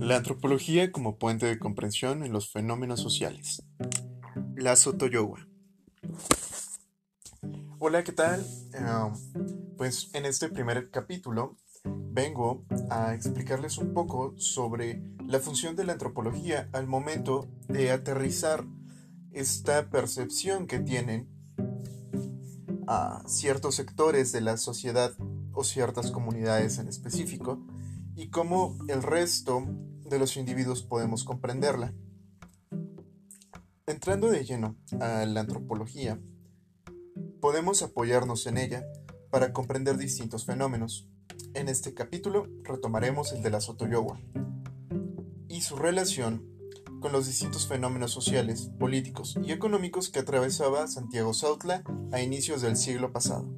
La antropología como puente de comprensión en los fenómenos sociales. La Sotoyowa. Hola, ¿qué tal? Um, pues en este primer capítulo vengo a explicarles un poco sobre la función de la antropología al momento de aterrizar esta percepción que tienen a ciertos sectores de la sociedad o ciertas comunidades en específico y cómo el resto de los individuos podemos comprenderla. Entrando de lleno a la antropología, podemos apoyarnos en ella para comprender distintos fenómenos. En este capítulo retomaremos el de la Sotoyowa y su relación con los distintos fenómenos sociales, políticos y económicos que atravesaba Santiago Sautla a inicios del siglo pasado.